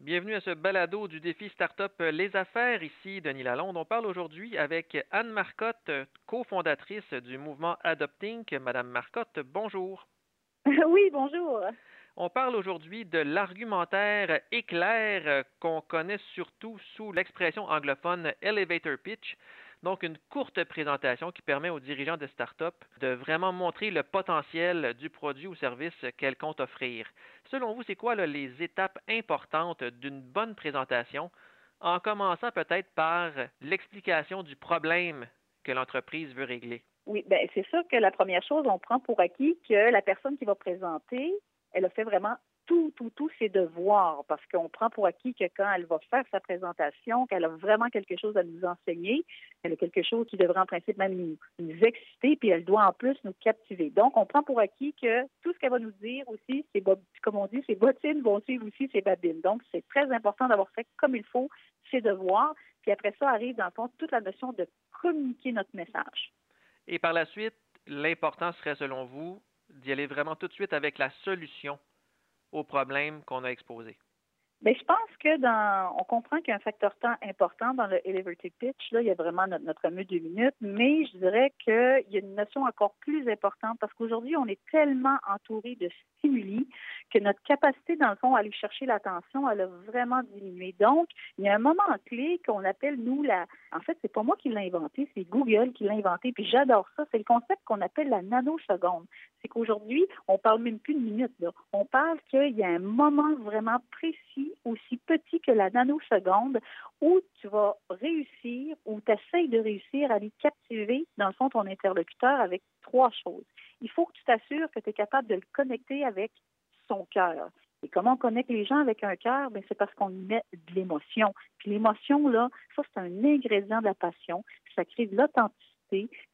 Bienvenue à ce balado du défi Startup Les Affaires. Ici Denis Lalonde. On parle aujourd'hui avec Anne Marcotte, cofondatrice du mouvement Adopting. Madame Marcotte, bonjour. Oui, bonjour. On parle aujourd'hui de l'argumentaire éclair qu'on connaît surtout sous l'expression anglophone elevator pitch. Donc, une courte présentation qui permet aux dirigeants de start-up de vraiment montrer le potentiel du produit ou service qu'elles comptent offrir. Selon vous, c'est quoi les étapes importantes d'une bonne présentation, en commençant peut-être par l'explication du problème que l'entreprise veut régler? Oui, bien, c'est sûr que la première chose, on prend pour acquis que la personne qui va présenter, elle a fait vraiment tout, tout, tout ses devoirs, parce qu'on prend pour acquis que quand elle va faire sa présentation, qu'elle a vraiment quelque chose à nous enseigner, elle a quelque chose qui devrait en principe même nous, exciter, puis elle doit en plus nous captiver. Donc, on prend pour acquis que tout ce qu'elle va nous dire aussi, c'est comme on dit, ses bottines vont suivre aussi ses babines. Donc, c'est très important d'avoir fait comme il faut ses devoirs. Puis après ça arrive, dans le fond, toute la notion de communiquer notre message. Et par la suite, l'important serait, selon vous, d'y aller vraiment tout de suite avec la solution aux problèmes qu'on a exposés? Bien, je pense que dans, on comprend qu'il y a un facteur temps important dans le elevator pitch. Là, il y a vraiment notre, notre fameux deux minutes, mais je dirais qu'il y a une notion encore plus importante parce qu'aujourd'hui, on est tellement entouré de stimuli que notre capacité, dans le fond, à aller chercher l'attention, elle a vraiment diminué. Donc, il y a un moment clé qu'on appelle, nous, la. En fait, c'est pas moi qui l'ai inventé, c'est Google qui l'a inventé, puis j'adore ça. C'est le concept qu'on appelle la nanoseconde. C'est qu'aujourd'hui, on parle même plus de minutes, là. On parle qu'il y a un moment vraiment précis aussi petit que la nanoseconde où tu vas réussir ou tu essaies de réussir à aller captiver, dans le fond, ton interlocuteur avec trois choses. Il faut que tu t'assures que tu es capable de le connecter avec cœur. Et comment on connecte les gens avec un cœur? Ben, c'est parce qu'on y met de l'émotion. Puis l'émotion, là, ça, c'est un ingrédient de la passion. Ça crée de l'authenticité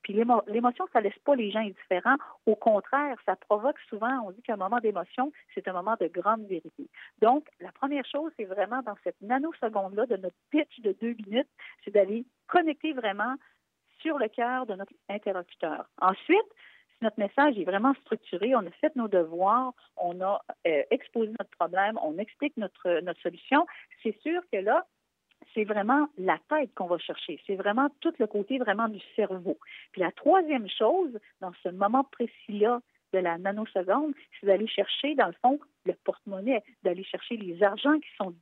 puis l'émotion, ça laisse pas les gens indifférents. Au contraire, ça provoque souvent, on dit qu'un moment d'émotion, c'est un moment de grande vérité. Donc, la première chose, c'est vraiment dans cette nanoseconde-là de notre pitch de deux minutes, c'est d'aller connecter vraiment sur le cœur de notre interlocuteur. Ensuite, notre message est vraiment structuré, on a fait nos devoirs, on a euh, exposé notre problème, on explique notre, notre solution, c'est sûr que là, c'est vraiment la tête qu'on va chercher. C'est vraiment tout le côté vraiment du cerveau. Puis la troisième chose, dans ce moment précis-là de la nanoseconde, c'est d'aller chercher, dans le fond, le porte-monnaie, d'aller chercher les argents qui sont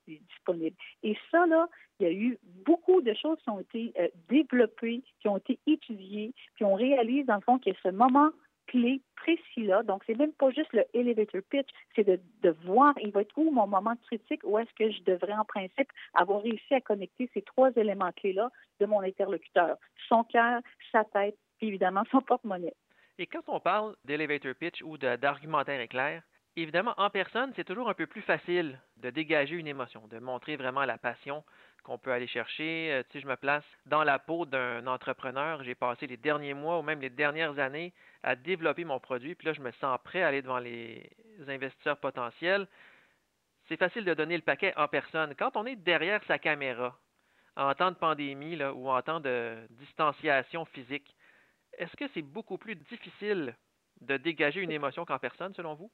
Et ça, là, il y a eu beaucoup de choses qui ont été euh, développées, qui ont été étudiées, puis on réalise, dans le fond, qu'il y a ce moment clé précis-là. Donc, c'est même pas juste le elevator pitch, c'est de, de, voir, il va être où mon moment critique, où est-ce que je devrais, en principe, avoir réussi à connecter ces trois éléments clés-là de mon interlocuteur. Son cœur, sa tête, puis évidemment son porte-monnaie. Et quand on parle d'elevator pitch ou d'argumentaire éclair, évidemment, en personne, c'est toujours un peu plus facile de dégager une émotion, de montrer vraiment la passion qu'on peut aller chercher. Euh, si je me place dans la peau d'un entrepreneur, j'ai passé les derniers mois ou même les dernières années à développer mon produit, puis là, je me sens prêt à aller devant les investisseurs potentiels. C'est facile de donner le paquet en personne. Quand on est derrière sa caméra, en temps de pandémie là, ou en temps de distanciation physique, est-ce que c'est beaucoup plus difficile de dégager une émotion qu'en personne, selon vous?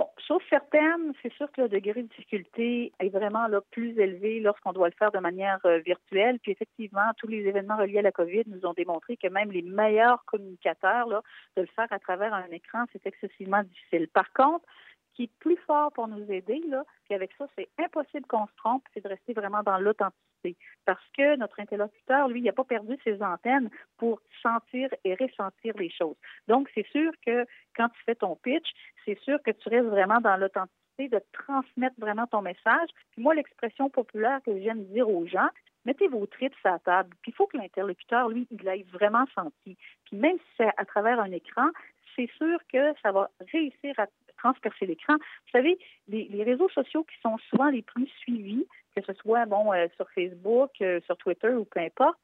Bon, sauf certaines, c'est sûr que le degré de difficulté est vraiment là, plus élevé lorsqu'on doit le faire de manière euh, virtuelle. Puis effectivement, tous les événements reliés à la COVID nous ont démontré que même les meilleurs communicateurs, là, de le faire à travers un écran, c'est excessivement difficile. Par contre, qui est plus fort pour nous aider, là, puis avec ça, c'est impossible qu'on se trompe, c'est de rester vraiment dans l'authenticité. Parce que notre interlocuteur, lui, il n'a pas perdu ses antennes pour sentir et ressentir les choses. Donc, c'est sûr que quand tu fais ton pitch, c'est sûr que tu restes vraiment dans l'authenticité de transmettre vraiment ton message. Puis moi, l'expression populaire que j'aime dire aux gens, mettez vos tripes à la table. Puis il faut que l'interlocuteur, lui, il l'ait vraiment senti. Puis même si c'est à travers un écran, c'est sûr que ça va réussir à transpercer l'écran. Vous savez, les, réseaux sociaux qui sont souvent les plus suivis, que ce soit bon euh, sur Facebook, euh, sur Twitter ou peu importe,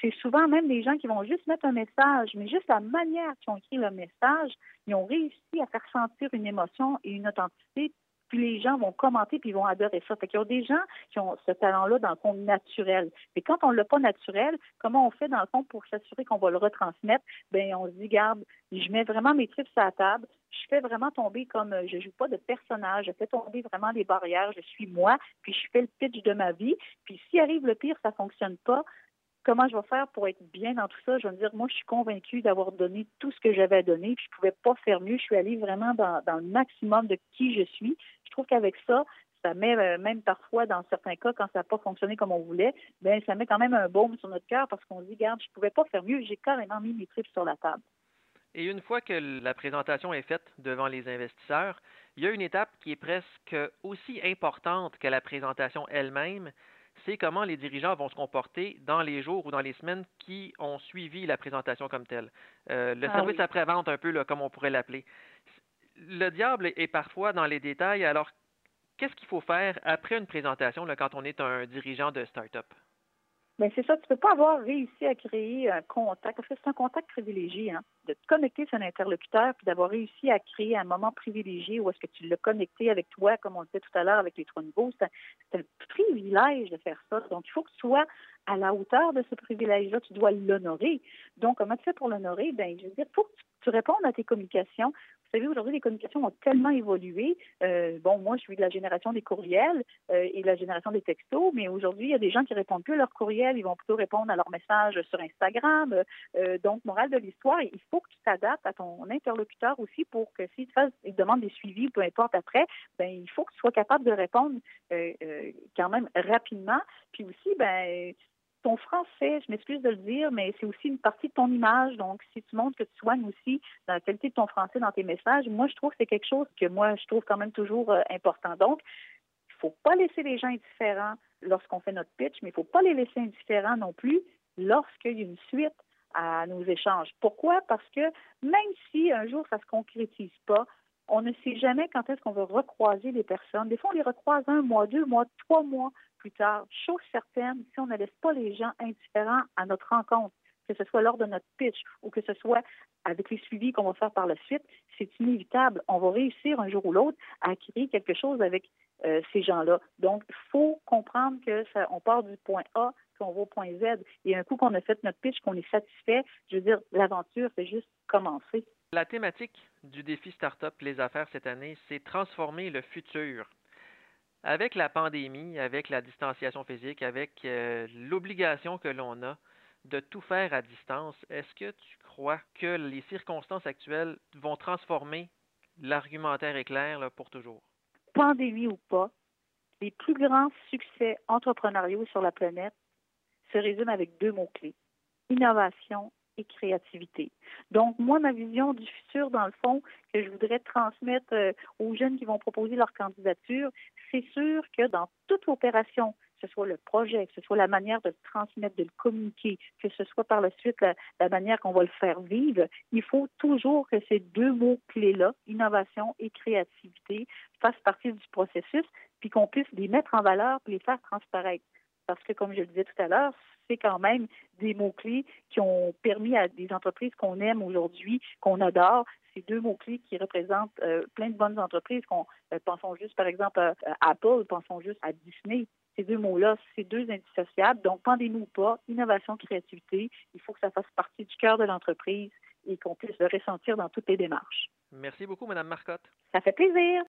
c'est souvent même des gens qui vont juste mettre un message, mais juste la manière qu'ils ont écrit le message, ils ont réussi à faire sentir une émotion et une authenticité puis les gens vont commenter, puis ils vont adorer ça. Fait qu'il y a des gens qui ont ce talent-là, dans le fond, naturel. Mais quand on ne l'a pas naturel, comment on fait, dans le fond, pour s'assurer qu'on va le retransmettre? Ben on se dit, garde, je mets vraiment mes trips à la table, je fais vraiment tomber comme euh, je joue pas de personnage, je fais tomber vraiment les barrières, je suis moi, puis je fais le pitch de ma vie. Puis s'il arrive le pire, ça fonctionne pas, comment je vais faire pour être bien dans tout ça? Je vais me dire, moi, je suis convaincue d'avoir donné tout ce que j'avais à donner, puis je ne pouvais pas faire mieux. Je suis allée vraiment dans, le maximum de qui je suis. Je trouve qu'avec ça, ça met euh, même parfois, dans certains cas, quand ça n'a pas fonctionné comme on voulait, bien, ça met quand même un baume sur notre cœur parce qu'on se dit, regarde, je ne pouvais pas faire mieux. J'ai carrément mis mes tripes sur la table. Et une fois que la présentation est faite devant les investisseurs, il y a une étape qui est presque aussi importante que la présentation elle-même, c'est comment les dirigeants vont se comporter dans les jours ou dans les semaines qui ont suivi la présentation comme telle. Euh, le ah service après-vente, un peu là, comme on pourrait l'appeler. Le diable est parfois dans les détails. Alors, qu'est-ce qu'il faut faire après une présentation quand on est un dirigeant de start-up? Bien, c'est ça, tu ne peux pas avoir réussi à créer un contact, parce que c'est un contact privilégié, hein, de te connecter sur un interlocuteur, puis d'avoir réussi à créer un moment privilégié où est-ce que tu l'as connecté avec toi, comme on le disait tout à l'heure avec les trois niveaux. C'est un, privilège de faire ça. Donc, il faut que tu sois à la hauteur de ce privilège-là, tu dois l'honorer. Donc, comment tu fais pour l'honorer? Bien, je veux dire, il faut que tu répondes à tes communications vous savez, aujourd'hui, les communications ont tellement évolué. Euh, bon, moi, je suis de la génération des courriels euh, et de la génération des textos, mais aujourd'hui, il y a des gens qui répondent plus à leurs courriels, ils vont plutôt répondre à leurs messages sur Instagram. Euh, donc, morale de l'histoire, il faut que tu t'adaptes à ton interlocuteur aussi pour que s'il te, demande des suivis, peu importe après, ben il faut que tu sois capable de répondre quand même rapidement. Puis aussi, ben ton français, je m'excuse de le dire, mais c'est aussi une partie de ton image. Donc, si tu montres que tu soignes aussi la qualité de ton français dans tes messages, moi, je trouve que c'est quelque chose que moi, je trouve quand même toujours euh, important. Donc, il ne faut pas laisser les gens indifférents lorsqu'on fait notre pitch, mais il ne faut pas les laisser indifférents non plus lorsqu'il y a une suite à nos échanges. Pourquoi? Parce que même si un jour ça ne se concrétise pas, on ne sait jamais quand est-ce qu'on va recroiser les personnes. Des fois, on les recroise un mois, deux mois, trois mois plus tard. Chose certaine, si on ne laisse pas les gens indifférents à notre rencontre, que ce soit lors de notre pitch ou que ce soit avec les suivis qu'on va faire par la suite, c'est inévitable. On va réussir un jour ou l'autre à créer quelque chose avec euh, ces gens-là. Donc, il faut comprendre que on part du point A qu'on va au point Z. Et un coup qu'on a fait notre pitch, qu'on est satisfait, je veux dire, l'aventure, c'est juste commencer. La thématique du défi Startup Les Affaires cette année, c'est transformer le futur. Avec la pandémie, avec la distanciation physique, avec euh, l'obligation que l'on a de tout faire à distance, est-ce que tu crois que les circonstances actuelles vont transformer l'argumentaire éclair pour toujours? Pandémie ou pas, les plus grands succès entrepreneuriaux sur la planète se résument avec deux mots-clés, innovation et créativité. Donc, moi, ma vision du futur, dans le fond, que je voudrais transmettre euh, aux jeunes qui vont proposer leur candidature, c'est sûr que dans toute opération, que ce soit le projet, que ce soit la manière de le transmettre, de le communiquer, que ce soit par la suite la, manière qu'on va le faire vivre, il faut toujours que ces deux mots-clés-là, innovation et créativité, fassent partie du processus, puis qu'on puisse les mettre en valeur et les faire transparaître. Parce que, comme je le disais tout à l'heure, c'est quand même des mots-clés qui ont permis à des entreprises qu'on aime aujourd'hui, qu'on adore, ces deux mots-clés qui représentent euh, plein de bonnes entreprises. Qu'on, euh, pensons juste, par exemple, à, Apple, pensons juste à Disney. Ces deux mots-là, c'est deux indissociables. Donc, pendez-nous ou pas, innovation, créativité, il faut que ça fasse partie du cœur de l'entreprise et qu'on puisse le ressentir dans toutes les démarches. Merci beaucoup, Mme Marcotte. Ça fait plaisir.